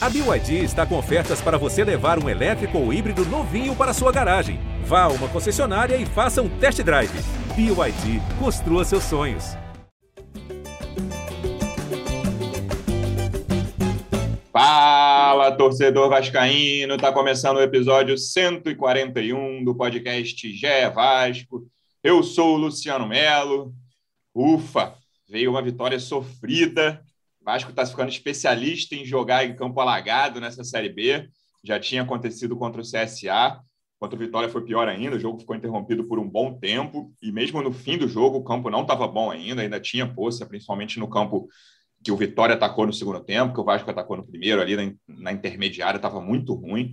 A BYD está com ofertas para você levar um elétrico ou híbrido novinho para sua garagem. Vá a uma concessionária e faça um test drive. BYD, construa seus sonhos. Fala, torcedor vascaíno! Está começando o episódio 141 do podcast Gé Vasco. Eu sou o Luciano Melo. Ufa, veio uma vitória sofrida Vasco está ficando especialista em jogar em campo alagado nessa Série B. Já tinha acontecido contra o CSA. Contra o Vitória foi pior ainda, o jogo ficou interrompido por um bom tempo. E mesmo no fim do jogo, o campo não estava bom ainda, ainda tinha poça, principalmente no campo que o Vitória atacou no segundo tempo, que o Vasco atacou no primeiro, ali na, na intermediária, estava muito ruim.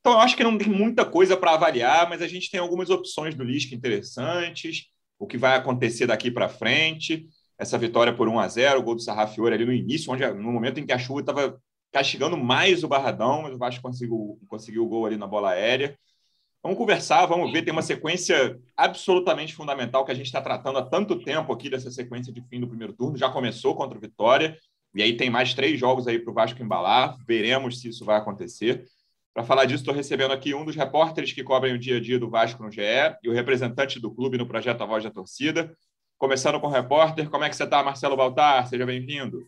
Então, eu acho que não tem muita coisa para avaliar, mas a gente tem algumas opções do Lisca interessantes, o que vai acontecer daqui para frente essa vitória por 1 a 0 o gol do Sarrafiore ali no início, onde no momento em que a chuva estava castigando mais o Barradão, mas o Vasco conseguiu, conseguiu o gol ali na bola aérea. Vamos conversar, vamos ver. Tem uma sequência absolutamente fundamental que a gente está tratando há tanto tempo aqui dessa sequência de fim do primeiro turno. Já começou contra o Vitória, e aí tem mais três jogos aí para o Vasco embalar. Veremos se isso vai acontecer. Para falar disso, estou recebendo aqui um dos repórteres que cobrem o dia a dia do Vasco no GE e o representante do clube no projeto A Voz da Torcida, Começando com o repórter, como é que você está, Marcelo Baltar? Seja bem-vindo.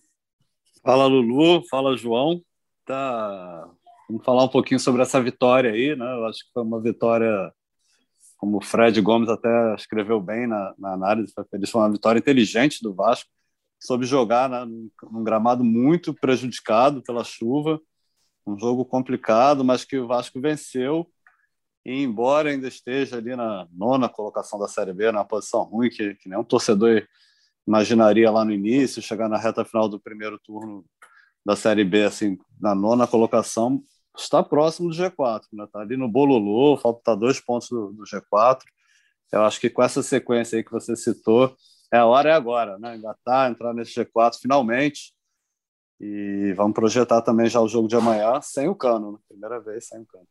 Fala, Lulu. Fala, João. Tá... Vamos falar um pouquinho sobre essa vitória aí, né? Eu acho que foi uma vitória, como o Fred Gomes até escreveu bem na, na análise, foi uma vitória inteligente do Vasco, soube jogar né, num gramado muito prejudicado pela chuva, um jogo complicado, mas que o Vasco venceu e embora ainda esteja ali na nona colocação da Série B, na posição ruim, que, que nenhum torcedor imaginaria lá no início, chegar na reta final do primeiro turno da Série B, assim, na nona colocação, está próximo do G4, né? Está ali no bololô, falta dois pontos do, do, G4. Eu acho que com essa sequência aí que você citou, é a hora é agora, né? Engatar, entrar nesse G4 finalmente. E vamos projetar também já o jogo de amanhã sem o cano, né? primeira vez sem o cano.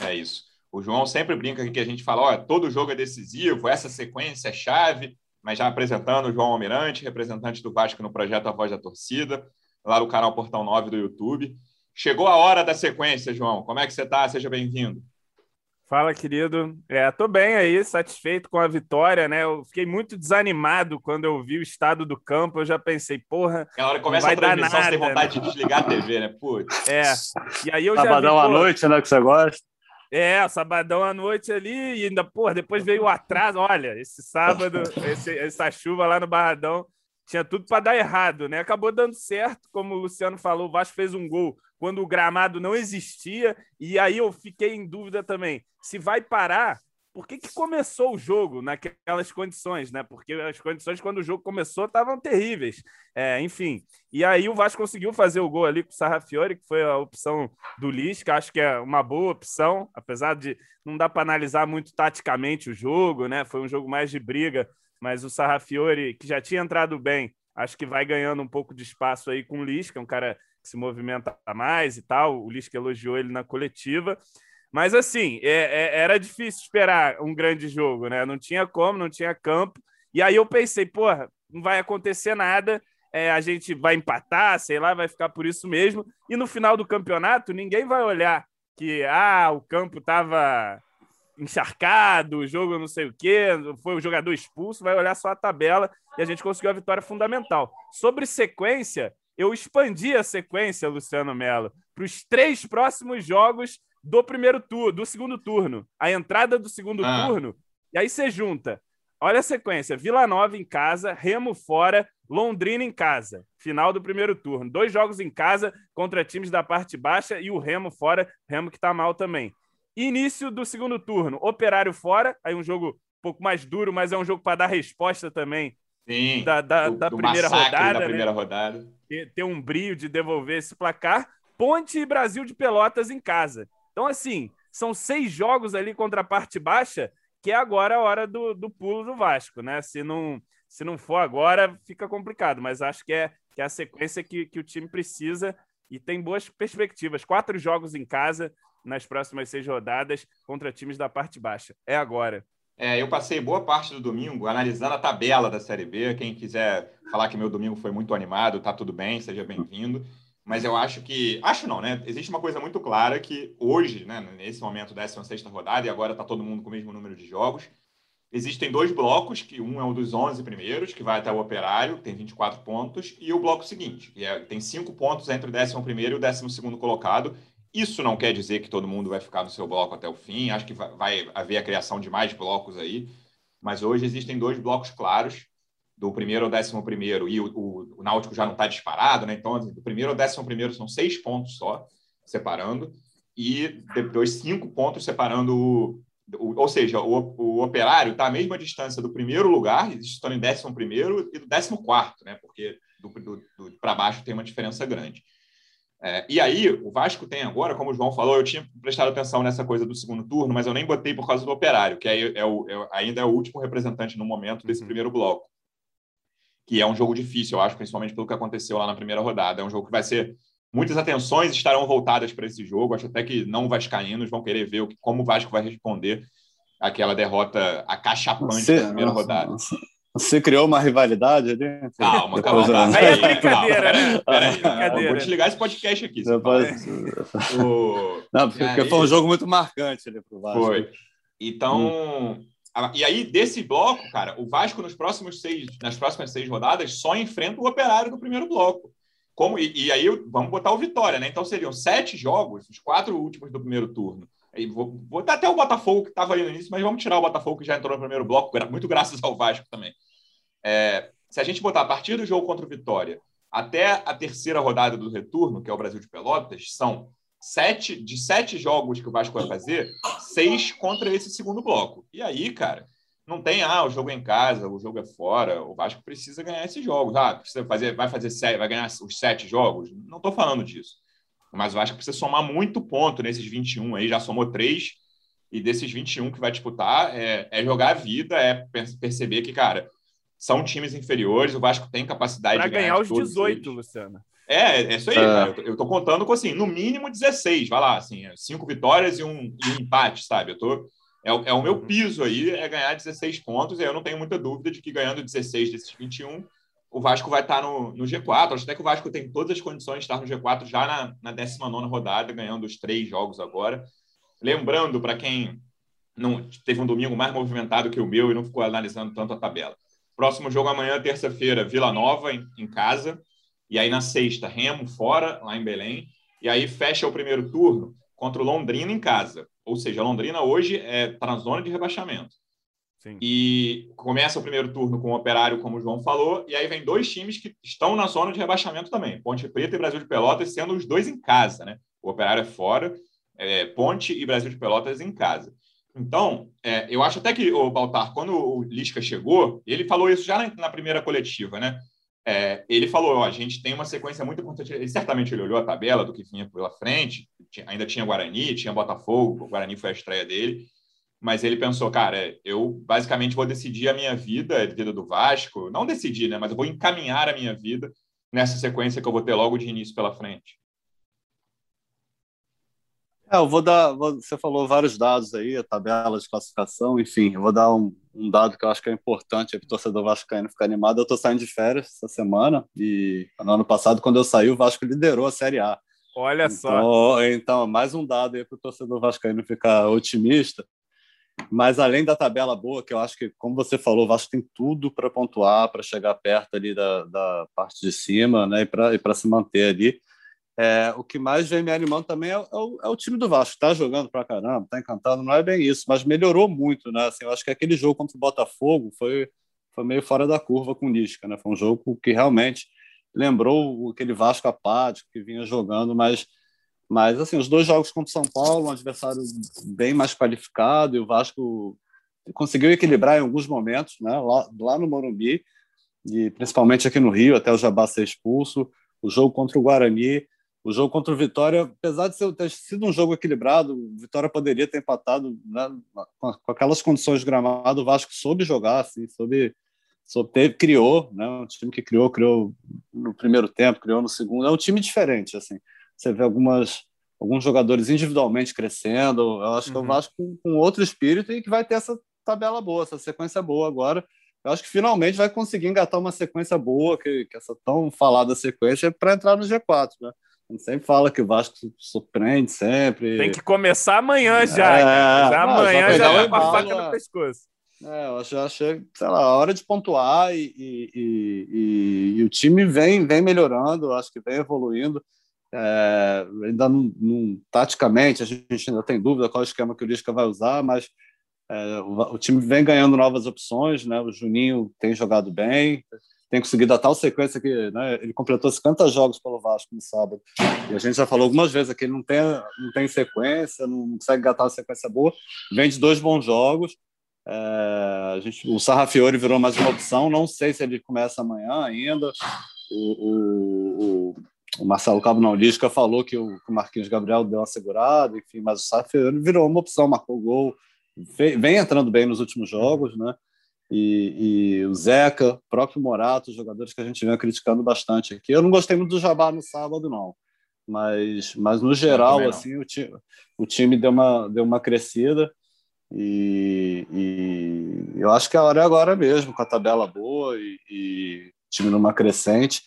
É isso. O João sempre brinca aqui que a gente fala, ó, todo jogo é decisivo, essa sequência é chave, mas já apresentando o João Almirante, representante do Vasco no projeto A Voz da Torcida, lá do canal Portão 9 do YouTube. Chegou a hora da sequência, João. Como é que você está? Seja bem-vindo. Fala, querido. É, tô bem aí, satisfeito com a vitória, né? Eu fiquei muito desanimado quando eu vi o estado do campo. Eu já pensei, porra. É hora que começa a transmissão, nada, você tem vontade né? de desligar a TV, né? Putz. É. E aí eu Sabadão já vi, à noite, né? Que você gosta. É, sabadão à noite ali, e ainda, pô, depois veio o atraso. Olha, esse sábado, esse, essa chuva lá no Barradão, tinha tudo para dar errado, né? Acabou dando certo, como o Luciano falou, o Vasco fez um gol quando o gramado não existia, e aí eu fiquei em dúvida também se vai parar por que, que começou o jogo naquelas condições, né? Porque as condições, quando o jogo começou, estavam terríveis. É, enfim. E aí o Vasco conseguiu fazer o gol ali com o Sarrafiore, que foi a opção do Lisca. Acho que é uma boa opção, apesar de não dar para analisar muito taticamente o jogo, né? Foi um jogo mais de briga, mas o Sarrafiore, que já tinha entrado bem, acho que vai ganhando um pouco de espaço aí com o Lisca, um cara que se movimenta mais e tal. O Lisca elogiou ele na coletiva. Mas assim, é, é, era difícil esperar um grande jogo, né? Não tinha como, não tinha campo. E aí eu pensei, porra, não vai acontecer nada, é, a gente vai empatar, sei lá, vai ficar por isso mesmo. E no final do campeonato, ninguém vai olhar que ah, o campo estava encharcado, o jogo não sei o quê, foi o jogador expulso, vai olhar só a tabela e a gente conseguiu a vitória fundamental. Sobre sequência, eu expandi a sequência, Luciano Melo, para os três próximos jogos do primeiro turno, do segundo turno, a entrada do segundo ah. turno, e aí você junta. Olha a sequência: Vila Nova em casa, Remo fora, Londrina em casa. Final do primeiro turno. Dois jogos em casa contra times da parte baixa e o Remo fora, Remo que tá mal também. Início do segundo turno, Operário fora, aí um jogo um pouco mais duro, mas é um jogo para dar resposta também Sim, da, da, do, da do primeira rodada. Da né? primeira né? rodada. Ter, ter um brilho de devolver esse placar. Ponte e Brasil de Pelotas em casa. Então, assim, são seis jogos ali contra a parte baixa, que é agora a hora do, do pulo do Vasco, né? Se não, se não for agora, fica complicado, mas acho que é, que é a sequência que, que o time precisa e tem boas perspectivas. Quatro jogos em casa nas próximas seis rodadas contra times da parte baixa. É agora. É, eu passei boa parte do domingo analisando a tabela da Série B. Quem quiser falar que meu domingo foi muito animado, tá tudo bem, seja bem-vindo. Mas eu acho que. Acho não, né? Existe uma coisa muito clara que hoje, né, nesse momento, 16 rodada, e agora está todo mundo com o mesmo número de jogos, existem dois blocos, que um é o dos 11 primeiros, que vai até o Operário, que tem 24 pontos, e o bloco seguinte, que é, tem cinco pontos entre o 11 e o 12 colocado. Isso não quer dizer que todo mundo vai ficar no seu bloco até o fim, acho que vai, vai haver a criação de mais blocos aí, mas hoje existem dois blocos claros, do primeiro ao décimo primeiro, e o, o Náutico já não está disparado, né? Então, assim, do primeiro ao décimo primeiro são seis pontos só, separando, e depois cinco pontos separando o, o ou seja, o, o operário está à mesma distância do primeiro lugar, estando em décimo primeiro, e do décimo quarto, né? Porque do, do, do para baixo tem uma diferença grande. É, e aí, o Vasco tem agora, como o João falou, eu tinha prestado atenção nessa coisa do segundo turno, mas eu nem botei por causa do operário, que é, é o, é, ainda é o último representante no momento desse uhum. primeiro bloco que é um jogo difícil, eu acho, principalmente pelo que aconteceu lá na primeira rodada. É um jogo que vai ser. Muitas atenções estarão voltadas para esse jogo. Acho até que não vascaínos vão querer ver como o Vasco vai responder aquela derrota acachapante você, da primeira rodada. Você criou uma rivalidade ali? Calma, calma. calma. Aí é brincadeira, né? Peraí, brincadeira. Vou desligar esse podcast aqui. Pode... o... Não, porque aí... foi um jogo muito marcante ali para o Vasco. Foi. Então, hum. Ah, e aí, desse bloco, cara, o Vasco nos próximos seis, nas próximas seis rodadas só enfrenta o operário do primeiro bloco. Como, e, e, aí vamos botar o Vitória, né? Então seriam sete jogos, os quatro últimos do primeiro turno. Vou, vou botar até o Botafogo que estava ali no início, mas vamos tirar o Botafogo que já entrou no primeiro bloco, muito graças ao Vasco também. É, se a gente botar a partir do jogo contra o Vitória até a terceira rodada do retorno, que é o Brasil de Pelotas, são sete, de sete jogos que o Vasco vai fazer, seis contra esse segundo bloco. E aí, cara, não tem, ah, o jogo é em casa, o jogo é fora, o Vasco precisa ganhar esses jogos. Ah, precisa fazer, vai fazer sete, vai ganhar os sete jogos? Não estou falando disso. Mas o Vasco precisa somar muito ponto nesses 21 aí, já somou três, e desses 21 que vai disputar, é, é jogar a vida, é perceber que, cara, são times inferiores, o Vasco tem capacidade pra de ganhar. ganhar os 18, eles. Luciano. É, é isso aí, é. cara. Eu tô contando com, assim, no mínimo 16, vai lá, assim, cinco vitórias e um, e um empate, sabe? Eu tô... É, é, o meu uhum. piso aí, é ganhar 16 pontos, e eu não tenho muita dúvida de que ganhando 16 desses 21, o Vasco vai estar no, no G4. Acho até que o Vasco tem todas as condições de estar no G4 já na, na 19 rodada, ganhando os três jogos agora. Lembrando, para quem não teve um domingo mais movimentado que o meu e não ficou analisando tanto a tabela. Próximo jogo amanhã, terça-feira, Vila Nova, em, em casa. E aí na sexta, Remo fora, lá em Belém. E aí fecha o primeiro turno contra o Londrina em casa. Ou seja, Londrina hoje está é, na zona de rebaixamento. Sim. E começa o primeiro turno com o Operário, como o João falou, e aí vem dois times que estão na zona de rebaixamento também, Ponte Preta e Brasil de Pelotas, sendo os dois em casa, né? O Operário é fora, é, Ponte e Brasil de Pelotas em casa. Então, é, eu acho até que o Baltar, quando o Lisca chegou, ele falou isso já na, na primeira coletiva, né? É, ele falou: a gente tem uma sequência muito importante. Ele, certamente ele olhou a tabela do que vinha pela frente, tinha, ainda tinha Guarani, tinha Botafogo, o Guarani foi a estreia dele, mas ele pensou: cara, eu basicamente vou decidir a minha vida, a vida do Vasco, não decidir, né, mas eu vou encaminhar a minha vida nessa sequência que eu vou ter logo de início pela frente. É, eu vou dar. Você falou vários dados aí, a tabela de classificação, enfim, eu vou dar um, um dado que eu acho que é importante para o torcedor vascaíno ficar animado. Eu estou saindo de férias essa semana e no ano passado, quando eu saí, o Vasco liderou a Série A. Olha então, só. Então, mais um dado aí para o torcedor vascaíno ficar otimista. Mas além da tabela boa, que eu acho que, como você falou, o Vasco tem tudo para pontuar, para chegar perto ali da, da parte de cima, né, e para se manter ali. É, o que mais vem me animando também é, o, é o time do Vasco. Está jogando para caramba, está encantando, não é bem isso, mas melhorou muito. Né? Assim, eu acho que aquele jogo contra o Botafogo foi, foi meio fora da curva com o Nisca. Né? Foi um jogo que realmente lembrou aquele Vasco apático que vinha jogando, mas, mas assim, os dois jogos contra o São Paulo, um adversário bem mais qualificado, e o Vasco conseguiu equilibrar em alguns momentos, né? lá, lá no Morumbi, e principalmente aqui no Rio, até o Jabá ser expulso. O jogo contra o Guarani o jogo contra o Vitória, apesar de ter sido um jogo equilibrado, o Vitória poderia ter empatado né, com, aquelas condições de gramado. O Vasco soube jogar, assim, soube, soube teve, criou, né, um time que criou, criou no primeiro tempo, criou no segundo. É um time diferente, assim. Você vê algumas alguns jogadores individualmente crescendo. Eu acho uhum. que é o Vasco com, com outro espírito e que vai ter essa tabela boa, essa sequência boa agora. Eu acho que finalmente vai conseguir engatar uma sequência boa, que, que essa tão falada sequência, para entrar no G4, né? A gente sempre fala que o Vasco surpreende sempre. Tem que começar amanhã já. É, já amanhã já, já vai com a faca no pescoço. É, eu acho, achei, sei lá, a hora de pontuar e, e, e, e, o time vem, vem melhorando, acho que vem evoluindo. É, ainda não, não, taticamente, a gente ainda tem dúvida qual esquema que o Lisca vai usar, mas é, o, o, time vem ganhando novas opções, né? O Juninho tem jogado bem, tem conseguido a tal sequência que né, ele completou 50 jogos pelo Vasco no sábado. E a gente já falou algumas vezes que ele não tem, não tem sequência, não consegue gatar uma sequência boa. Vem de dois bons jogos. É, a gente, o Sarrafiore virou mais uma opção. Não sei se ele começa amanhã ainda. O, o, o, o Marcelo Cabo Naulisca falou que o, que o Marquinhos Gabriel deu uma segurada, enfim, mas o Sarrafiore virou uma opção, marcou gol, vem entrando bem nos últimos jogos, né? E, e, o Zeca, o próprio Morato, jogadores que a gente vem criticando bastante aqui. Eu não gostei muito do Jabá no sábado, não. Mas, mas no geral, assim, o time, o time deu uma, deu uma crescida. E, e, eu acho que a hora é agora mesmo, com a tabela boa e, e time numa crescente,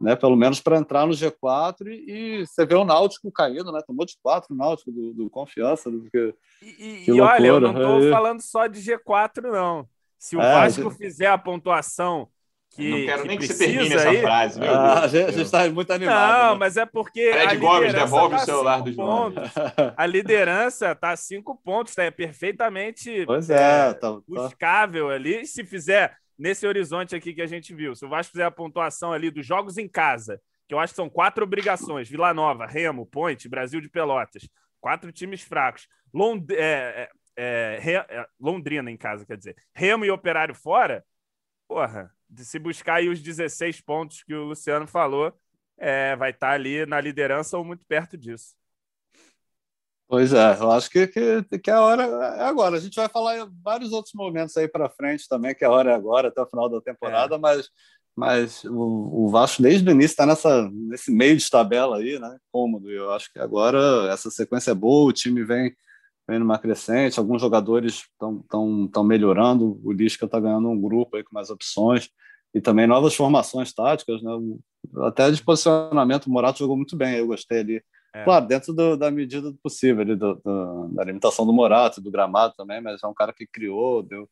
né? Pelo menos para entrar no G4 e, e, você vê o Náutico caindo, né? Tomou de quatro o Náutico do, do Confiança. Do, que, e, que e olha, eu não estou falando só de G4, não. Se o é, Vasco gente... fizer a pontuação que. Não quero que nem que você termine essa frase, meu ah, Deus. A gente está muito animado. Não, né? mas é porque. Fred Gomes, devolve tá o celular do João. A liderança está cinco pontos, tá? é perfeitamente pois é, é tá, tá. buscável ali. Se fizer nesse horizonte aqui que a gente viu, se o Vasco fizer a pontuação ali dos jogos em casa, que eu acho que são quatro obrigações: Vila Nova, Remo, Ponte, Brasil de Pelotas. Quatro times fracos. Lond é, é é, é, Londrina em casa, quer dizer, Remo e Operário fora, porra, de se buscar aí os 16 pontos que o Luciano falou, é, vai estar tá ali na liderança ou muito perto disso. Pois é, eu acho que, que, que a hora é agora. A gente vai falar em vários outros momentos aí para frente também, que a hora é agora, até o final da temporada, é. mas, mas o, o Vasco desde o início está nesse meio de tabela aí, né? Cômodo. Eu acho que agora essa sequência é boa, o time vem vem numa crescente, alguns jogadores estão tão, tão melhorando, o Lisca está ganhando um grupo aí com mais opções e também novas formações táticas, né? até de posicionamento, o Morato jogou muito bem, eu gostei ali. É. Claro, dentro do, da medida do possível, ali, do, do, da limitação do Morato, do gramado também, mas é um cara que criou, deu,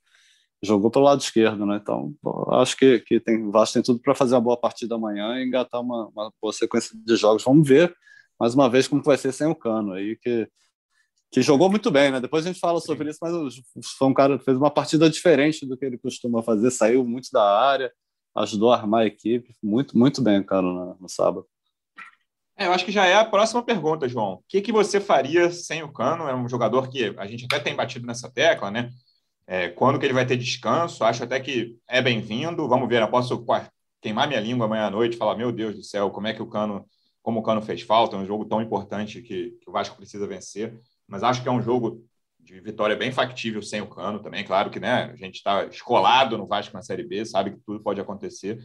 jogou pelo lado esquerdo, né? Então, acho que, que tem, o Vasco tem tudo para fazer uma boa partida amanhã e engatar uma, uma boa sequência de jogos. Vamos ver, mais uma vez, como vai ser sem o Cano aí, que que jogou muito bem, né? Depois a gente fala sobre isso, mas foi um cara que fez uma partida diferente do que ele costuma fazer, saiu muito da área, ajudou a armar a equipe, muito, muito bem, cara, no, no sábado. É, eu acho que já é a próxima pergunta, João. O que, que você faria sem o Cano? É um jogador que a gente até tem batido nessa tecla, né? É, quando que ele vai ter descanso? Acho até que é bem-vindo. Vamos ver, eu posso queimar minha língua amanhã à noite e falar, meu Deus do céu, como é que o Cano, como o Cano fez falta, é um jogo tão importante que, que o Vasco precisa vencer mas acho que é um jogo de vitória bem factível sem o Cano também. Claro que né, a gente está escolado no Vasco na Série B, sabe que tudo pode acontecer,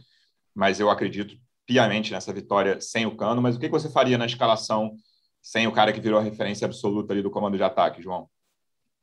mas eu acredito piamente nessa vitória sem o Cano. Mas o que você faria na escalação sem o cara que virou a referência absoluta ali do comando de ataque, João?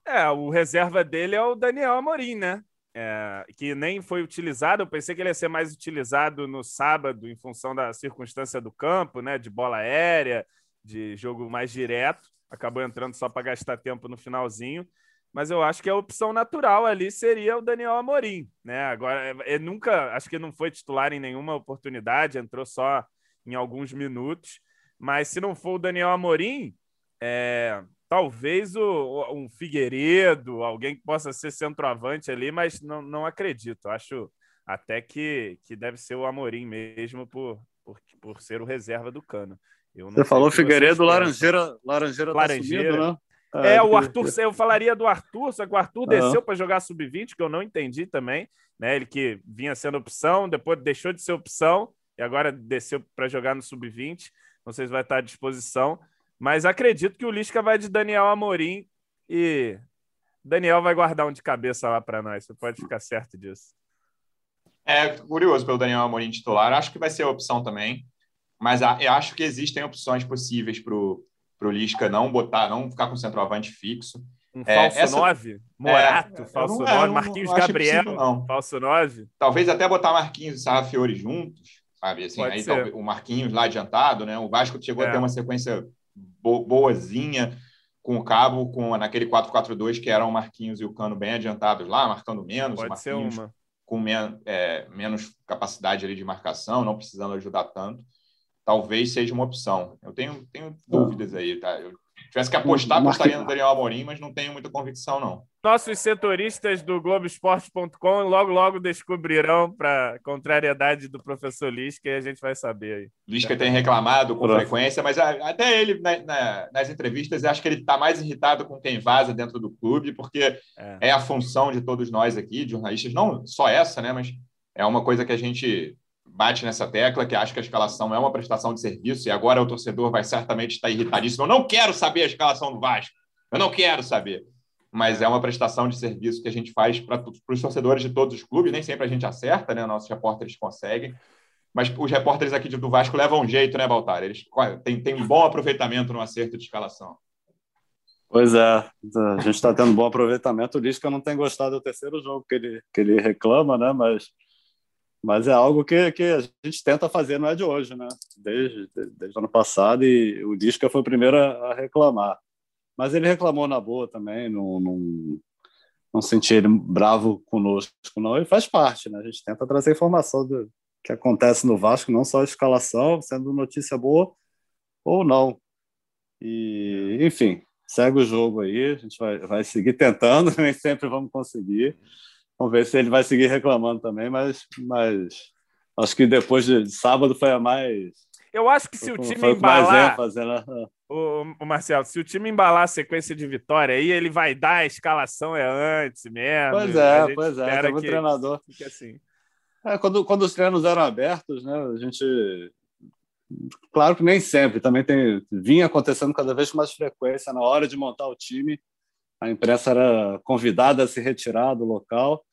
É, o reserva dele é o Daniel Amorim, né? É, que nem foi utilizado. Eu pensei que ele ia ser mais utilizado no sábado, em função da circunstância do campo, né? De bola aérea, de jogo mais direto acabou entrando só para gastar tempo no finalzinho. Mas eu acho que a opção natural ali seria o Daniel Amorim, né? Agora, ele é, é, nunca, acho que não foi titular em nenhuma oportunidade, entrou só em alguns minutos. Mas se não for o Daniel Amorim, é, talvez o, um Figueiredo, alguém que possa ser centroavante ali, mas não, não acredito. Acho até que, que deve ser o Amorim mesmo por, por, por ser o reserva do Cano. Você falou Figueiredo, Laranjeira, Laranjeira, Laranjeira. Tá subindo, né? É, é, o Arthur, eu falaria do Arthur, só que o Arthur desceu para jogar sub-20, que eu não entendi também, né? Ele que vinha sendo opção, depois deixou de ser opção e agora desceu para jogar no sub-20. Não sei se vai estar à disposição, mas acredito que o Lisca vai de Daniel Amorim e Daniel vai guardar um de cabeça lá para nós. Você pode ficar certo disso. É curioso pelo Daniel Amorim titular. Acho que vai ser a opção também mas eu acho que existem opções possíveis para o Lisca não botar, não ficar com centroavante fixo. Um é, falso essa... 9? Morato, é, falso 9, Marquinhos Gabriel, possível, falso 9. Talvez até botar Marquinhos e Sarrafiori juntos, sabe? Assim, aí, talvez, o Marquinhos lá adiantado, né? O Vasco chegou é. a ter uma sequência bo boazinha com o Cabo, com naquele 4-4-2 que eram o Marquinhos e o Cano bem adiantados lá, marcando menos. Pode ser uma. Com men é, menos capacidade ali de marcação, não precisando ajudar tanto. Talvez seja uma opção. Eu tenho, tenho dúvidas aí, tá? Eu tivesse que apostar, apostaria no Daniel Amorim, mas não tenho muita convicção, não. Nossos setoristas do Globoesporte.com logo, logo descobrirão para contrariedade do professor Lisca e a gente vai saber aí. Lisca tem reclamado com frequência, mas até ele, na, na, nas entrevistas, acho que ele está mais irritado com quem vaza dentro do clube, porque é. é a função de todos nós aqui, de jornalistas, não só essa, né, mas é uma coisa que a gente bate nessa tecla, que acha que a escalação é uma prestação de serviço, e agora o torcedor vai certamente estar irritadíssimo. Eu não quero saber a escalação do Vasco, eu não quero saber. Mas é uma prestação de serviço que a gente faz para os torcedores de todos os clubes, nem sempre a gente acerta, né? Nossos repórteres conseguem. Mas os repórteres aqui do Vasco levam um jeito, né, Baltar? Eles têm, têm um bom aproveitamento no acerto de escalação. Pois é, a gente está tendo bom aproveitamento. O Lisca não tem gostado do terceiro jogo que ele, que ele reclama, né? Mas mas é algo que, que a gente tenta fazer, não é de hoje, né? Desde, desde o ano passado, e o Disca foi o primeiro a, reclamar. Mas ele reclamou na boa também, não, não, não senti ele bravo conosco, não. Ele faz parte, né? A gente tenta trazer informação do que acontece no Vasco, não só a escalação, sendo notícia boa ou não. E, enfim, segue o jogo aí, a gente vai, vai seguir tentando, nem sempre vamos conseguir. Vamos ver se ele vai seguir reclamando também, mas, mas acho que depois de sábado foi a mais. Eu acho que se o time embalar. Ênfase, né? o, o Marcelo, se o time embalar a sequência de vitória aí, ele vai dar a escalação é antes mesmo. Pois é, pois é. Tem um treinador. Assim. É, quando, quando os treinos eram abertos, né, a gente. Claro que nem sempre, também tem, vinha acontecendo cada vez com mais frequência na hora de montar o time. A imprensa era convidada a se retirar do local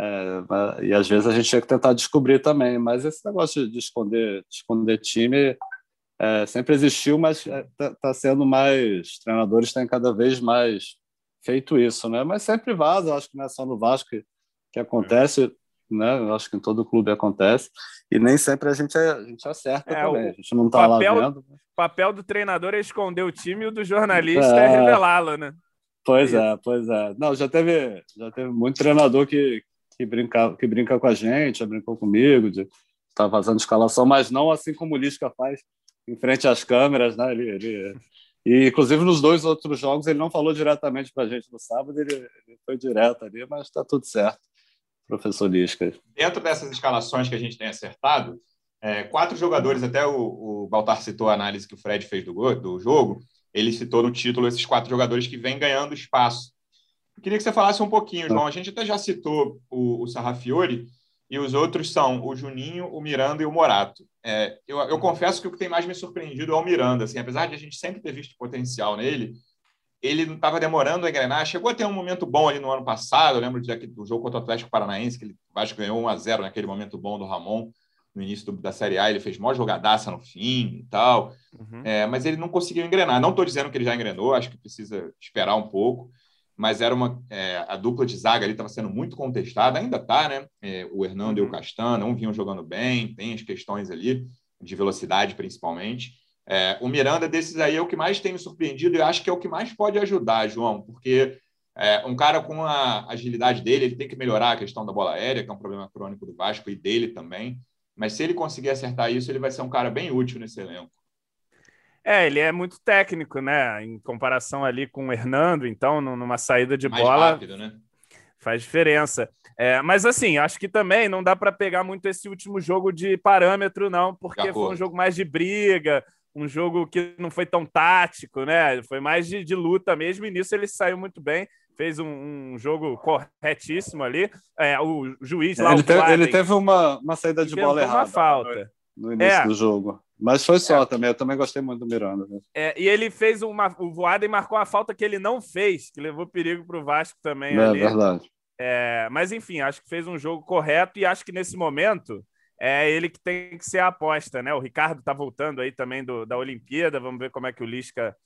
é, e às vezes a gente tinha que tentar descobrir também, mas esse negócio de esconder, de esconder time é, sempre existiu, mas está é, tá sendo mais. Treinadores têm cada vez mais feito isso, né? Mas sempre vaza, acho que não é só no Vasco que, que acontece, né? Eu acho que em todo clube acontece, e nem sempre a gente, a gente acerta é, também, a gente não está lá vendo. O papel do treinador é esconder o time e o do jornalista é, é revelá-lo, né? Pois é, pois é. Não, já teve, já teve muito treinador que, que brinca, que brinca com a gente, já brincou comigo, de estar tá vazando escalação, mas não assim como o Lisca faz em frente às câmeras, né? Ele, ele, e, inclusive, nos dois outros jogos, ele não falou diretamente para a gente no sábado, ele, ele foi direto ali, mas está tudo certo, professor Lisca. Dentro dessas escalações que a gente tem acertado, é, quatro jogadores, até o, o Baltar citou a análise que o Fred fez do, do jogo, ele citou no título esses quatro jogadores que vêm ganhando espaço queria que você falasse um pouquinho, João. A gente até já citou o, o Sarrafiori, e os outros são o Juninho, o Miranda e o Morato. É, eu, eu, confesso que o que tem mais me surpreendido é o Miranda. Assim, apesar de a gente sempre ter visto potencial nele, ele não estava demorando a engrenar. Chegou a ter um momento bom ali no ano passado. Eu lembro de, do jogo contra o Atlético Paranaense, que ele quase ganhou 1 a 0 naquele momento bom do Ramon no início do, da Série A. Ele fez maior jogadaça no fim e tal. Uhum. É, mas ele não conseguiu engrenar. Não estou dizendo que ele já engrenou, acho que precisa esperar um pouco mas era uma é, a dupla de zaga ali estava sendo muito contestada, ainda está, né? É, o Hernando e o uhum. Castana, um vinham jogando bem, tem as questões ali de velocidade principalmente. É, o Miranda desses aí é o que mais tem me surpreendido e acho que é o que mais pode ajudar, João, porque é, um cara com a agilidade dele, ele tem que melhorar a questão da bola aérea, que é um problema crônico do Vasco e dele também. Mas se ele conseguir acertar isso, ele vai ser um cara bem útil nesse elenco. É, ele é muito técnico, né? Em comparação ali com o Hernando, então, numa saída de Mais bola. Rápido, né? Faz diferença. É, mas assim, acho que também não dá para pegar muito esse último jogo de parâmetro, não, porque foi um jogo mais de briga, um jogo que não foi tão tático, né? Foi mais de, de luta mesmo, e nisso ele saiu muito bem, fez um, um jogo corretíssimo ali. É, o juiz lá, ele, teve, ele teve uma, uma saída de bola errada. Uma falta. No, início é. do jogo. Mas foi só é. também, eu também gostei muito do Miranda. Né? É, e ele fez uma. O Voaden marcou a falta que ele não fez, que levou perigo para o Vasco também. É ali. verdade. É, mas enfim, acho que fez um jogo correto e acho que nesse momento é ele que tem que ser a aposta, né? O Ricardo está voltando aí também do, da Olimpíada, vamos ver como é que o Lisca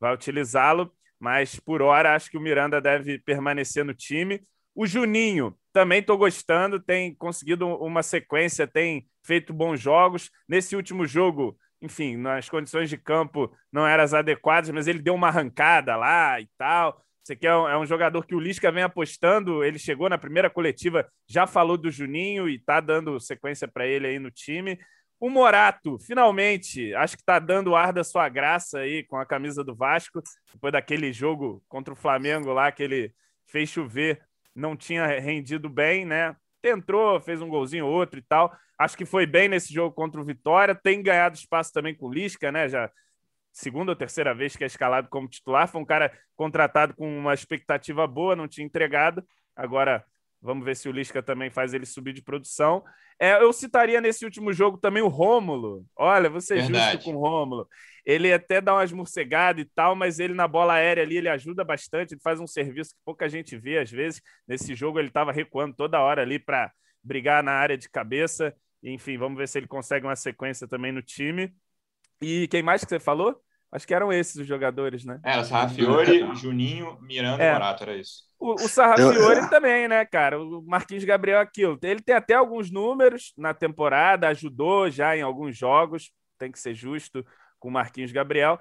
vai utilizá-lo. Mas por hora acho que o Miranda deve permanecer no time. O Juninho, também estou gostando, tem conseguido uma sequência, tem feito bons jogos. Nesse último jogo, enfim, nas condições de campo não eram as adequadas, mas ele deu uma arrancada lá e tal. Você quer é um jogador que o Lisca vem apostando. Ele chegou na primeira coletiva, já falou do Juninho e está dando sequência para ele aí no time. O Morato, finalmente, acho que está dando o ar da sua graça aí com a camisa do Vasco, depois daquele jogo contra o Flamengo lá que ele fez chover, não tinha rendido bem, né? Tentou, fez um golzinho outro e tal. Acho que foi bem nesse jogo contra o Vitória, tem ganhado espaço também com o Lisca, né? Já segunda ou terceira vez que é escalado como titular. Foi um cara contratado com uma expectativa boa, não tinha entregado. Agora vamos ver se o Lisca também faz ele subir de produção. É, eu citaria nesse último jogo também o Rômulo. Olha, você é justo com o Rômulo. Ele até dá umas morcegadas e tal, mas ele na bola aérea ali ele ajuda bastante. Ele faz um serviço que pouca gente vê às vezes. Nesse jogo ele estava recuando toda hora ali para brigar na área de cabeça. Enfim, vamos ver se ele consegue uma sequência também no time. E quem mais que você falou? Acho que eram esses os jogadores, né? Era Sarrafiore, Juninho, Miranda é. e Morato, era isso. O, o Sarrafiore eu... também, né, cara? O Marquinhos Gabriel aquilo. Ele tem até alguns números na temporada, ajudou já em alguns jogos, tem que ser justo com o Marquinhos Gabriel.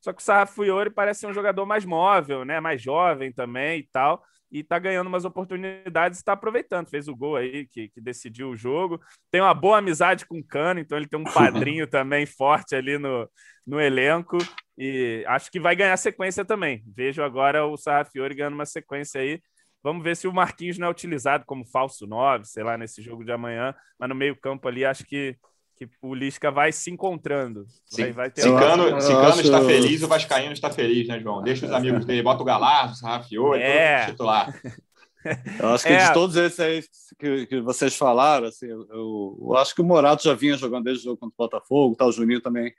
Só que o Sarrafiore parece ser um jogador mais móvel, né? Mais jovem também e tal e está ganhando umas oportunidades e está aproveitando. Fez o gol aí que, que, decidiu o jogo. Tem uma boa amizade com o Cano, então ele tem um padrinho também forte ali no, no elenco. E acho que vai ganhar sequência também. Vejo agora o Sarrafiori ganhando uma sequência aí. Vamos ver se o Marquinhos não é utilizado como falso 9, sei lá, nesse jogo de amanhã. Mas no meio-campo ali, acho que que o Lisca vai se encontrando. Vai, vai ter Cicano, Cicano está feliz, o Vascaíno está feliz, né, João? Deixa os amigos dele, bota o Galardo, o Sarrafiori, é. titular. Eu acho que é. de todos esses aí que, que vocês falaram, assim, eu, eu, acho que o Morato já vinha jogando desde o jogo contra o Botafogo, tá, o Juninho também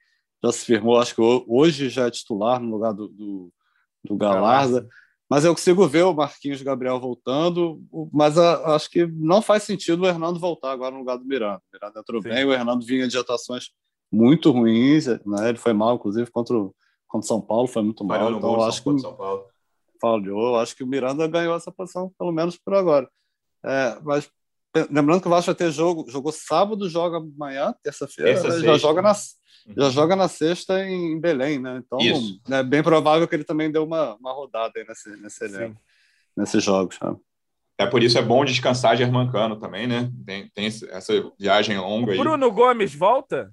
já se firmou, acho que hoje já é titular no lugar do, do, do Galarza. Mas eu consigo ver o Marquinhos Gabriel voltando, mas a, acho que não faz sentido o Hernando voltar agora no lugar do Miranda. O Miranda entrou Sim. bem, o Hernando vinha de atuações muito ruins, né? ele foi mal, inclusive, contra o, contra São Paulo, foi muito mal. Então, acho que São Paulo. falhou. Acho que o Miranda ganhou essa posição, pelo menos por agora. É, mas lembrando que o Vasco vai ter jogo, jogou sábado, joga amanhã, terça-feira, terça já joga na já joga na sexta em Belém, né? Então é bem provável que ele também deu uma, uma rodada aí nesse, nesse elenco, nesses jogos. É por isso é bom descansar Germancano também, né? Tem, tem essa viagem longa aí. Bruno Gomes volta?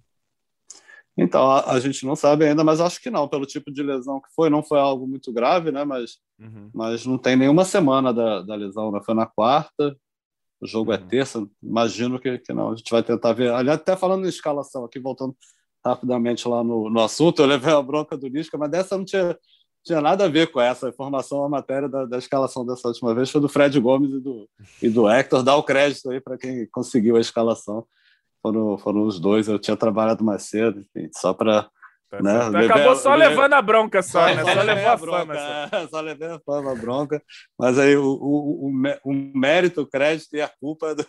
Então, a, a, gente não sabe ainda, mas acho que não, pelo tipo de lesão que foi, não foi algo muito grave, né? Mas, uhum. mas não tem nenhuma semana da, da lesão, né? Foi na quarta, o jogo é uhum. é terça, imagino que, que não. A gente vai tentar ver. Aliás, até falando em escalação aqui, voltando rapidamente lá no, no assunto, eu levei a bronca do Lisca, mas dessa não tinha, tinha nada a ver com essa informação, a matéria da, da escalação dessa última vez foi do Fred Gomes e do, e do Hector. Dá o crédito aí para quem conseguiu a escalação. Foram, foram os dois, eu tinha trabalhado mais cedo, enfim, só para Tá né? Acabou só levando a bronca só, né? Só, levou a, fama. Só. só levei a fama, a bronca. Mas aí o, o, o, mérito, o crédito e a culpa do,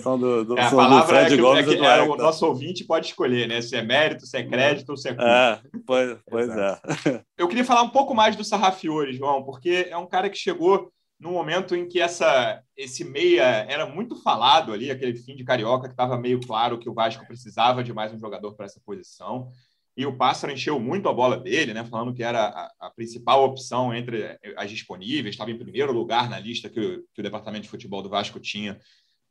são do, do, é, a palavra do Fred é que, Gomes. É que, é, o nosso ouvinte pode escolher, né? Se é mérito, se é crédito ou se é culpa. É, pois, pois é. Eu queria falar um pouco mais do Sarrafiore, João, porque é um cara que chegou no momento em que essa, esse meia era muito falado ali, aquele fim de carioca, que estava meio claro que o Vasco precisava de mais um jogador para essa posição e o Pássaro encheu muito a bola dele, né, falando que era a, a principal opção entre as disponíveis, estava em primeiro lugar na lista que o, que o departamento de futebol do Vasco tinha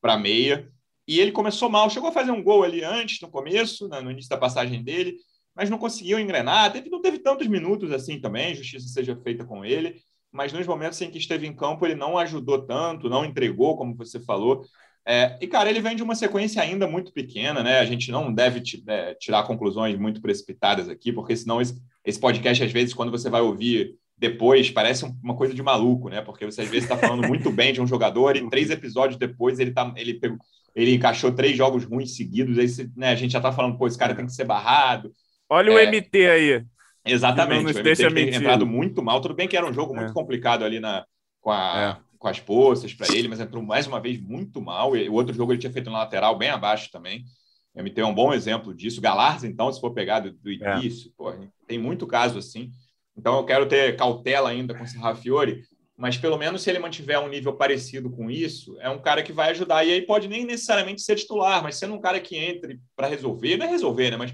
para meia. E ele começou mal, chegou a fazer um gol ali antes, no começo, né, no início da passagem dele, mas não conseguiu engrenar. Teve, não teve tantos minutos assim também, justiça seja feita com ele, mas nos momentos em que esteve em campo ele não ajudou tanto, não entregou, como você falou. É, e, cara, ele vem de uma sequência ainda muito pequena, né? A gente não deve é, tirar conclusões muito precipitadas aqui, porque senão esse, esse, podcast, às vezes, quando você vai ouvir depois, parece uma coisa de maluco, né? Porque você, às vezes, está falando muito bem de um jogador e três episódios depois ele, tá, ele, pegou, ele encaixou três jogos ruins seguidos, aí né, a gente já está falando, pô, esse cara tem que ser barrado. Olha é, o MT aí. Exatamente, o MT tem entrado muito mal. Tudo bem que era um jogo muito é. complicado ali na, com a, é com as poças para ele, mas entrou mais uma vez muito mal. o outro jogo ele tinha feito na lateral bem abaixo também. O MT é um bom exemplo disso. Galars, então, se for pegar do, do é. início, é. tem muito caso assim. Então eu quero ter cautela ainda com o Sarrafiore. mas pelo menos se ele mantiver um nível parecido com isso, é um cara que vai ajudar. E aí pode nem necessariamente ser titular, mas sendo um cara que entre para resolver, não é resolver, né? Mas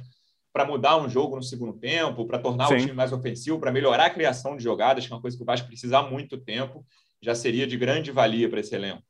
para mudar um jogo no segundo tempo, para tornar Sim. o time mais ofensivo, para melhorar a criação de jogadas, que é uma coisa que o Vasco precisa há muito tempo, já seria de grande valia para esse elenco.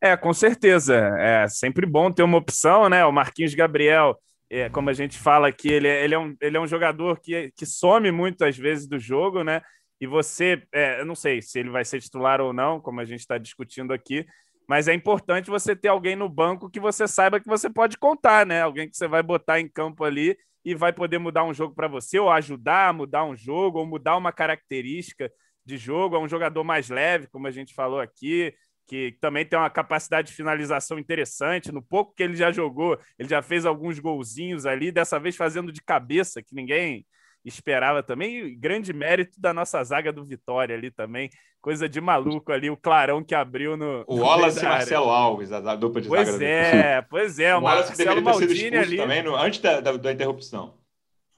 É, com certeza. É sempre bom ter uma opção, né? O Marquinhos Gabriel, é, como a gente fala aqui, ele é, ele é, um, ele é um jogador que, que some muitas vezes do jogo, né? E você, é, eu não sei se ele vai ser titular ou não, como a gente está discutindo aqui, mas é importante você ter alguém no banco que você saiba que você pode contar, né? Alguém que você vai botar em campo ali e vai poder mudar um jogo para você, ou ajudar a mudar um jogo, ou mudar uma característica de jogo. É um jogador mais leve, como a gente falou aqui, que também tem uma capacidade de finalização interessante. No pouco que ele já jogou, ele já fez alguns golzinhos ali, dessa vez fazendo de cabeça, que ninguém esperava também. E grande mérito da nossa zaga do Vitória ali também. Coisa de maluco ali, o clarão que abriu no. O Wallace e Marcelo Alves, a dupla de pois zaga. É, do... pois é, o, o Marcelo Maldini ali. também no, antes da, da, da interrupção.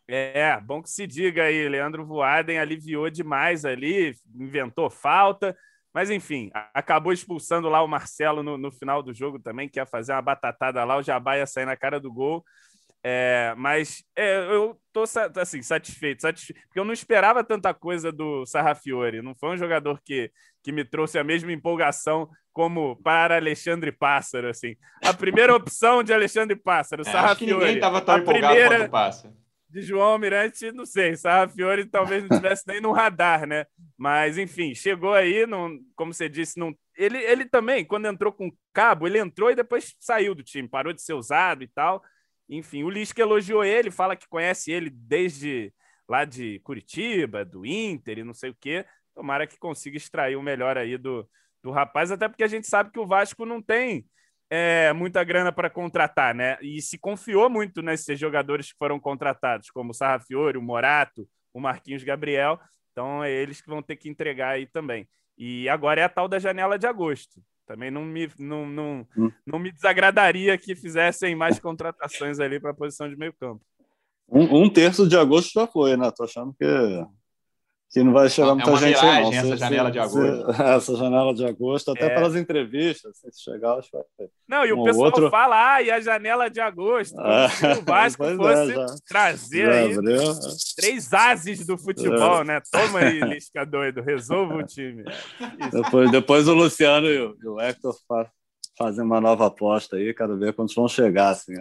É, bom que se diga aí, Leandro Voaden aliviou demais ali, inventou falta, mas enfim, acabou expulsando lá o Marcelo no, no final do jogo também, que ia fazer uma batatada lá, o Jabá ia sair na cara do gol. É, mas é, eu tô assim, satisfeito, satisfeito, porque eu não esperava tanta coisa do Sarrafiore. Não foi um jogador que, que me trouxe a mesma empolgação como para Alexandre Pássaro. Assim. A primeira opção de Alexandre Pássaro, é, Sarrafiore. Acho que ninguém estava tão a empolgado primeira... quanto Pássaro de João Almirante, não sei, Sarrafiore talvez não tivesse nem no radar, né? Mas, enfim, chegou aí, como você disse, ele, ele também, quando entrou com cabo, ele entrou e depois saiu do time, parou de ser usado e tal. Enfim, o Lisca elogiou ele, fala que conhece ele desde lá de Curitiba, do Inter e não sei o quê. Tomara que consiga extrair o melhor aí do, do rapaz, até porque a gente sabe que o Vasco não tem é, muita grana para contratar, né? E se confiou muito nesses jogadores que foram contratados, como o Sarrafiore, o Morato, o Marquinhos Gabriel. Então, é eles que vão ter que entregar aí também. E agora é a tal da janela de agosto. Também não me, não, não, hum. não me desagradaria que fizessem mais contratações ali para a posição de meio campo. Um, um, terço de agosto já foi, né? Tô achando que que não vai chegar é muita gente não. essa se, janela de agosto. Se, essa janela de agosto, até é. pelas entrevistas, se chegar, acho que vai Não, e o um pessoal outro... fala, ah, e a janela de agosto, é. se o Vasco é, fosse é, trazer aí três ases do futebol, né? Toma aí, Lisca doido, resolva o time. Depois, depois o Luciano e o, e o Hector fazem uma nova aposta aí, quero ver quantos vão chegar, assim,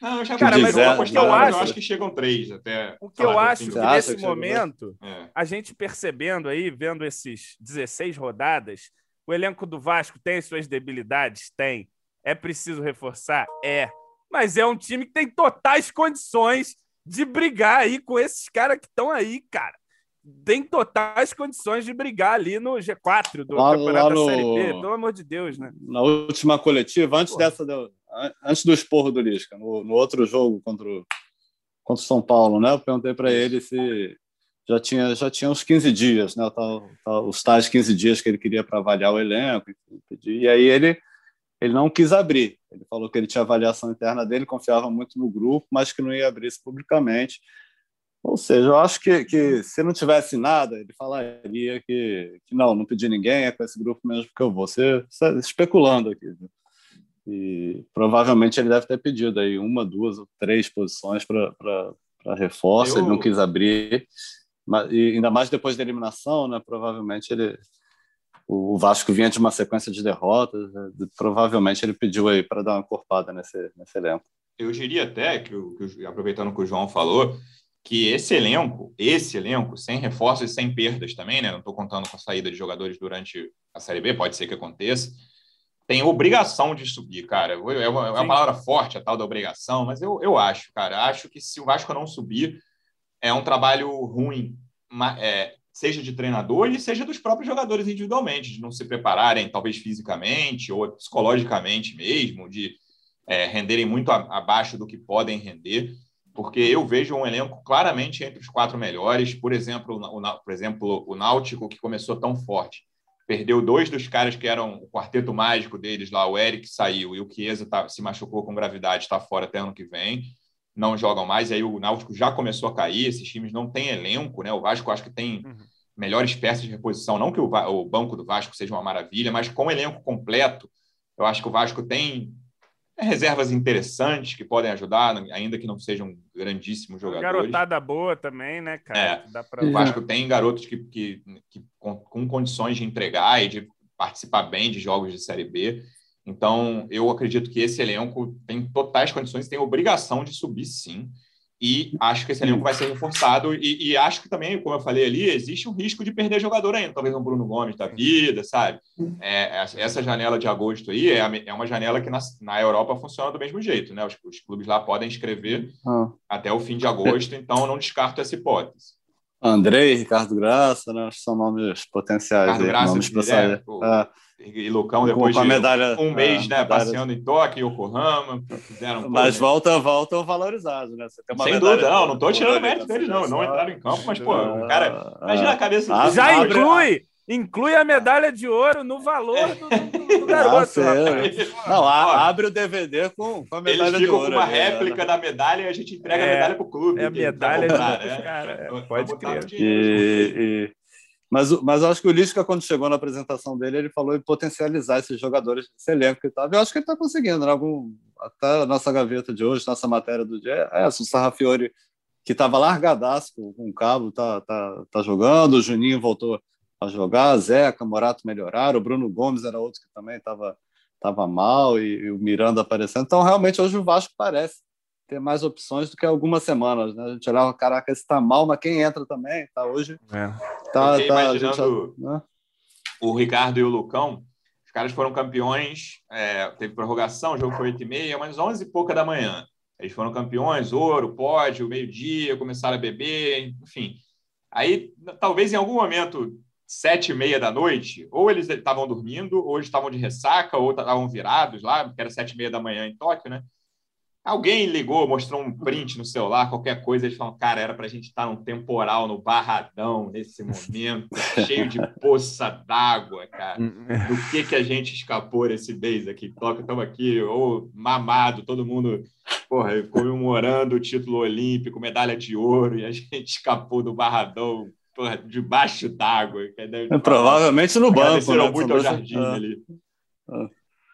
não, eu já cara, mas dizer, eu, eu, acho, eu acho que chegam três até. O que eu acho que nesse que momento, é. a gente percebendo aí, vendo esses 16 rodadas, o elenco do Vasco tem suas debilidades? Tem. É preciso reforçar? É. Mas é um time que tem totais condições de brigar aí com esses caras que estão aí, cara. Tem totais condições de brigar ali no G4 do lá, Campeonato lá no... da Série B, pelo amor de Deus, né? Na última coletiva, antes Pô. dessa antes do esporro do Lisca, no, no outro jogo contra o, contra o São Paulo, né? Eu perguntei para ele se já tinha já tinha uns 15 dias, né? Os tais 15 dias que ele queria para avaliar o elenco, e aí ele ele não quis abrir. Ele falou que ele tinha avaliação interna dele, confiava muito no grupo, mas que não ia abrir isso publicamente. Ou seja, eu acho que, que se não tivesse nada, ele falaria que, que não, não pedi ninguém, é com esse grupo mesmo que eu vou. Você, você especulando aqui. Viu? E provavelmente ele deve ter pedido aí uma, duas ou três posições para reforço, Eu... ele não quis abrir. Mas, e ainda mais depois da eliminação, né? Provavelmente ele o Vasco vinha de uma sequência de derrotas, né, provavelmente ele pediu aí para dar uma corpada nesse, nesse elenco. Eu diria até, que, que, aproveitando o que o João falou, que esse elenco, esse elenco, sem reforços e sem perdas também, né? Não estou contando com a saída de jogadores durante a Série B, pode ser que aconteça tem obrigação de subir, cara. É uma, é uma palavra forte a tal da obrigação, mas eu, eu acho, cara. Acho que se o Vasco não subir, é um trabalho ruim, é, seja de treinador e seja dos próprios jogadores individualmente, de não se prepararem, talvez fisicamente ou psicologicamente mesmo, de é, renderem muito abaixo do que podem render, porque eu vejo um elenco claramente entre os quatro melhores. Por exemplo, o, por exemplo, o Náutico, que começou tão forte perdeu dois dos caras que eram o quarteto mágico deles lá, o Eric saiu e o Chiesa tá, se machucou com gravidade, está fora até ano que vem, não jogam mais, e aí o Náutico já começou a cair, esses times não têm elenco, né? O Vasco acho que tem uhum. melhores peças de reposição. Não que o, o banco do Vasco seja uma maravilha, mas com o elenco completo, eu acho que o Vasco tem reservas interessantes que podem ajudar, ainda que não sejam grandíssimos jogadores. Garotada boa também, né, cara? É, pra... O Vasco tem garotos que, que, que com, com, condições de entregar e de participar bem de jogos de Série B. Então, eu acredito que esse elenco tem totais condições, tem obrigação de subir, sim. E acho que esse elenco vai ser reforçado. E, e, acho que também, como eu falei ali, existe um risco de perder jogador ainda. Talvez um Bruno Gomes da vida, sabe? É, essa janela de agosto aí é, é uma janela que na, na Europa funciona do mesmo jeito, né? Os, os clubes lá podem escrever ah. até o fim de agosto, então não descarto essa hipótese. Andrei, Ricardo Graça, né? São nomes potenciais. Ricardo Graça, nomes. É e Lucão depois com a medalha, de um mês, né, medalha... passeando em Tóquio, Yokohama, fizeram Mas volta, volta valorizado, né? Sem medalha, dúvida, não, não estou tirando mérito deles, não, não entraram em campo, mas pô, o cara, imagina a cabeça ah, Já inclui, inclui a medalha de ouro no valor do, do garoto. Ah, não, abre o DVD com, com a medalha de ouro. com uma ali, réplica né? da medalha e a gente entrega é, a medalha pro clube. É a medalha comprar, né? cara, é, pode crer. E, e, mas, mas acho que o Lisca, quando chegou na apresentação dele, ele falou em potencializar esses jogadores, esse elenco que estava. Eu acho que ele está conseguindo, né? Algum, até a nossa gaveta de hoje, nossa matéria do dia, é essa, o Sarrafiori, que estava largadaço com, o cabo, tá, tá, tá jogando, o Juninho voltou a jogar, Zeca, Morato melhoraram, o Bruno Gomes era outro que também estava tava mal, e, e o Miranda aparecendo. Então, realmente, hoje o Vasco parece ter mais opções do que algumas semanas, né? A gente olhava, caraca, esse tá mal, mas quem entra também, tá hoje. É. Tá, tá, imaginando né? o Ricardo e o Lucão, os caras foram campeões, é, teve prorrogação, o jogo foi 8 e meia, mas 11 e pouca da manhã. Eles foram campeões, ouro, pódio, meio-dia, começaram a beber, enfim. Aí, talvez em algum momento, sete e meia da noite, ou eles estavam dormindo, ou eles estavam de ressaca, ou estavam virados lá, porque era sete e meia da manhã em Tóquio, né? Alguém ligou, mostrou um print no celular, qualquer coisa, eles falam, cara, era para a gente estar num temporal no Barradão nesse momento, cheio de poça d'água, cara. Do que que a gente escapou esse mês aqui? Toca, estamos aqui, ou mamado, todo mundo, porra, comemorando o título olímpico, medalha de ouro, e a gente escapou do Barradão, porra, debaixo d'água. Provavelmente no banco. Né? muito ao jardim ah. ali. Ah.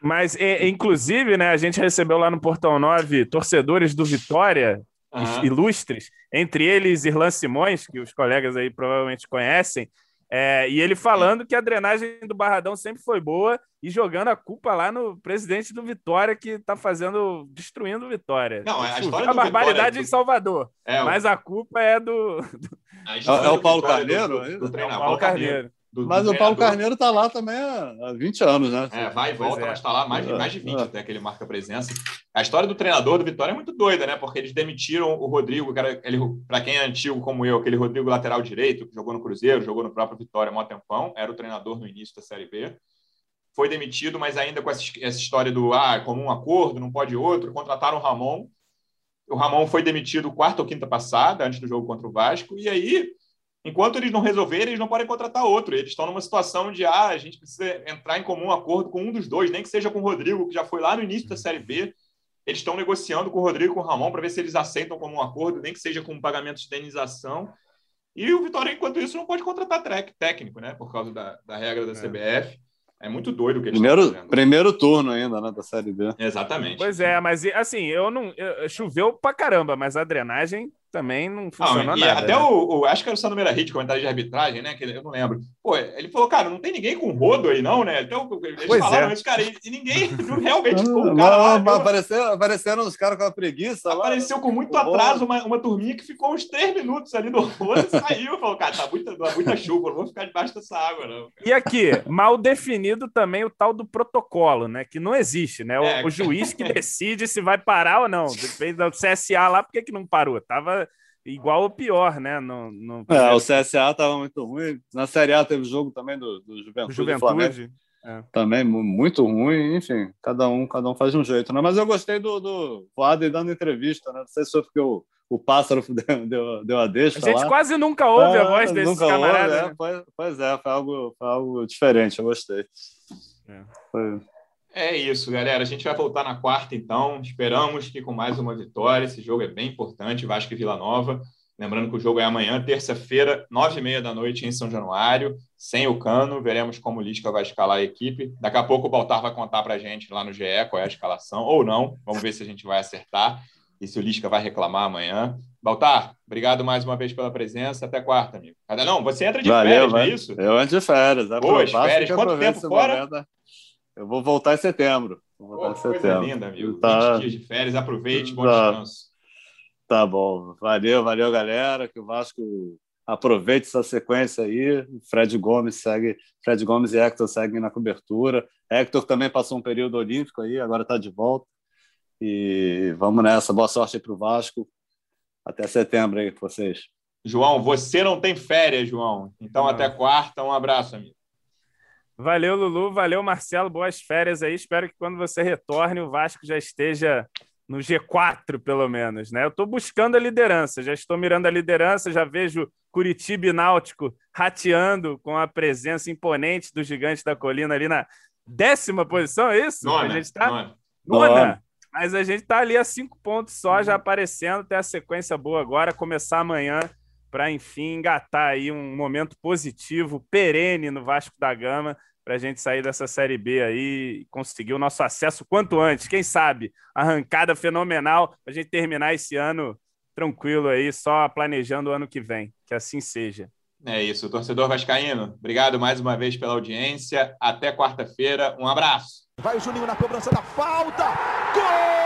Mas, é, inclusive, né, a gente recebeu lá no Portão 9 torcedores do Vitória, uhum. ilustres, entre eles Irlan Simões, que os colegas aí provavelmente conhecem, é, e ele falando que a drenagem do Barradão sempre foi boa e jogando a culpa lá no presidente do Vitória, que está fazendo, destruindo o Vitória. Não, a história a barbaridade do... em Salvador, é, mas a culpa é do. É, o Paulo Carneiro? Do, do, do, é o Paulo Carneiro. Do, Mas do o Paulo Carneiro está lá também há 20 anos, né? É, vai e volta, é. mas está lá mais de, mais de 20 é. até que ele marca presença. A história do treinador do Vitória é muito doida, né? Porque eles demitiram o Rodrigo, para quem é antigo como eu, aquele Rodrigo lateral direito, que jogou no Cruzeiro, jogou no próprio Vitória há um tempão, era o treinador no início da Série B. Foi demitido, mas ainda com essa, essa história do ah, comum acordo, não pode outro, contrataram o Ramon. O Ramon foi demitido quarta ou quinta passada, antes do jogo contra o Vasco, e aí Enquanto eles não resolverem, eles não podem contratar outro. Eles estão numa situação de ah, a gente precisa entrar em comum acordo com um dos dois, nem que seja com o Rodrigo, que já foi lá no início da Série B. Eles estão negociando com o Rodrigo e com o Ramon para ver se eles aceitam como um acordo, nem que seja com um pagamento de indenização. E o Vitória, enquanto isso, não pode contratar técnico, né? Por causa da, da regra da é. CBF. É muito doido o que eles primeiro, estão fazendo. Primeiro turno ainda, né, da Série B. Exatamente. Pois é, mas assim, eu não. Eu, choveu pra caramba, mas a drenagem também não funcionou não, nada. Até né? o, o, acho que era o Sandro Meirahit, comentário de arbitragem, né? Que eu não lembro. Pô, ele falou, cara, não tem ninguém com rodo aí, não, né? Então, eles pois falaram é. isso, cara, e, e ninguém realmente ficou um cara lá. Mas apareceram, apareceram os caras com a preguiça. Apareceu lá. com muito atraso uma, uma turminha que ficou uns três minutos ali no rodo e saiu. Falou, cara, tá muita, muita chuva, não vou ficar debaixo dessa água, não. E aqui, mal definido também o tal do protocolo, né? Que não existe, né? O, é, o juiz que decide se vai parar ou não. Depende do CSA lá, por que, que não parou? Tava igual ou pior, né? No, no... É, o CSA estava muito ruim. Na Série A teve jogo também do, do Juventude. Juventude. É. Também muito ruim, enfim, cada um, cada um faz de um jeito, né? Mas eu gostei do, do Voaden dando entrevista, né? Não sei se foi porque o, o pássaro deu, deu, a deixa. A gente lá. quase nunca ouve é, a voz desse camarada. É, né? pois, pois, é, foi algo, foi algo diferente, eu gostei. É. Foi, é isso, galera. A gente vai voltar na quarta, então. Esperamos que com mais uma vitória. Esse jogo é bem importante, Vasco e Vila Nova. Lembrando que o jogo é amanhã, terça-feira, nove e meia da noite em São Januário, sem o Cano. Veremos como o Lisca vai escalar a equipe. Daqui a pouco o Baltar vai contar para a gente lá no GE qual é a escalação, ou não. Vamos ver se a gente vai acertar e se o Lisca vai reclamar amanhã. Baltar, obrigado mais uma vez pela presença. Até quarta, amigo. Não, você entra de Valeu, férias, não é isso? Eu entro de férias. Boas férias. Quanto tempo fora? Momento. Eu vou voltar em setembro. Vou voltar Pô, em coisa setembro. linda, amigo. Tá. 20 dias de férias, aproveite, bom Tá. descanso. Tá bom. Valeu, valeu, galera. Que o Vasco aproveite essa sequência aí. Fred Gomes segue, Fred Gomes e Hector seguem na cobertura. Hector também passou um período olímpico aí, agora está de volta. E vamos nessa. Boa sorte para o Vasco. Até setembro aí com vocês. João, você não tem férias, João. Então, Não. até quarta. Um abraço, amigo. Valeu, Lulu. Valeu, Marcelo. Boas férias aí. Espero que quando você retorne, o Vasco já esteja no G4, pelo menos. Né? Eu estou buscando a liderança, já estou mirando a liderança, já vejo Curitiba e Náutico rateando com a presença imponente do gigante da colina ali na décima posição, é isso? Nona, a gente está nona. nona. Nona. Mas a gente está ali a cinco pontos só, já aparecendo, tem a sequência boa agora, começar amanhã para, enfim, engatar aí um momento positivo, perene no Vasco da Gama, para a gente sair dessa Série B aí e conseguir o nosso acesso quanto antes. Quem sabe? Arrancada fenomenal para a gente terminar esse ano tranquilo aí, só planejando o ano que vem. Que assim seja. É isso, torcedor vascaíno. Obrigado mais uma vez pela audiência. Até quarta-feira. Um abraço. Vai o Juninho na cobrança da falta. Gol!